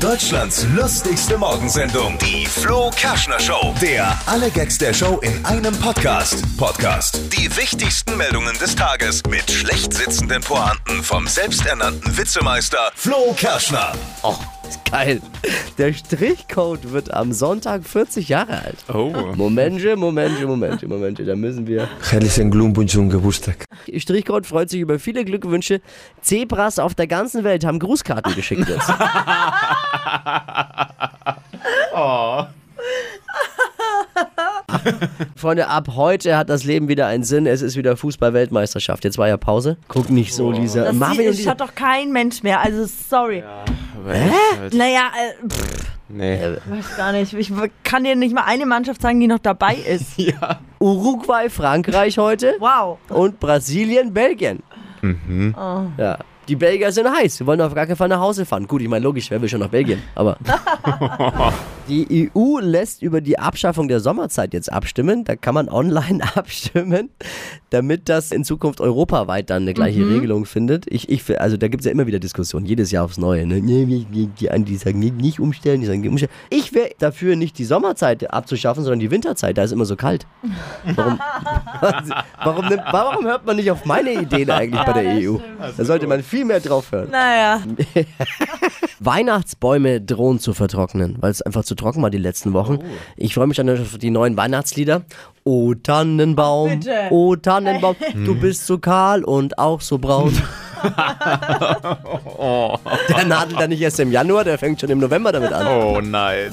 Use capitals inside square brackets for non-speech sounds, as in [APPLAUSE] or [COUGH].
Deutschlands lustigste Morgensendung, die Flo Kerschner Show. Der alle Gags der Show in einem Podcast. Podcast. Die wichtigsten Meldungen des Tages mit schlecht sitzenden Pointen vom selbsternannten Witzemeister Flo Kerschner. Oh, geil. Der Strichcode wird am Sonntag 40 Jahre alt. Oh. Momentje, Momentje, Momentje, Momentje. Da müssen wir. Herzlichen Glückwunsch zum Geburtstag. Strichcode freut sich über viele Glückwünsche. Zebras auf der ganzen Welt haben Grußkarten geschickt jetzt. [LAUGHS] [LAUGHS] Freunde, ab heute hat das Leben wieder einen Sinn. Es ist wieder Fußball-Weltmeisterschaft. Jetzt war ja Pause. Guck nicht so, Lisa. Das Marvin und das Lisa. schaut doch kein Mensch mehr. Also sorry. Hä? Naja, äh, pff, Nee. weiß gar nicht. Ich kann dir nicht mal eine Mannschaft sagen, die noch dabei ist. [LAUGHS] Ja. Uruguay, Frankreich heute. Wow. und Brasilien, Belgien. Ja. Die Belgier sind heiß. Sie wollen auf gar keinen Fall nach Hause fahren. Gut, ich meine, logisch, wer will schon nach Belgien? Aber. [LAUGHS] die EU lässt über die Abschaffung der Sommerzeit jetzt abstimmen. Da kann man online [LAUGHS] abstimmen, damit das in Zukunft europaweit dann eine gleiche Regelung findet. Ich, ich, also da gibt es ja immer wieder Diskussionen, jedes Jahr aufs Neue. Ne? Die, einen, die sagen nicht umstellen, die sagen nicht umstellen. Ich wäre dafür, nicht die Sommerzeit abzuschaffen, sondern die Winterzeit. Da ist immer so kalt. Warum, [LAUGHS] warum, nimmt, warum hört man nicht auf meine Ideen eigentlich bei der EU? Da sollte man viel mehr drauf hören. Naja. [LAUGHS] Weihnachtsbäume drohen zu vertrocknen, weil es einfach zu trocken war die letzten Wochen. Ich freue mich schon auf die neuen Weihnachtslieder. O Tannenbaum, Bitte. o Tannenbaum, du bist so kahl und auch so braun. [LAUGHS] Der nadelt dann nicht erst im Januar, der fängt schon im November damit an. Oh nein.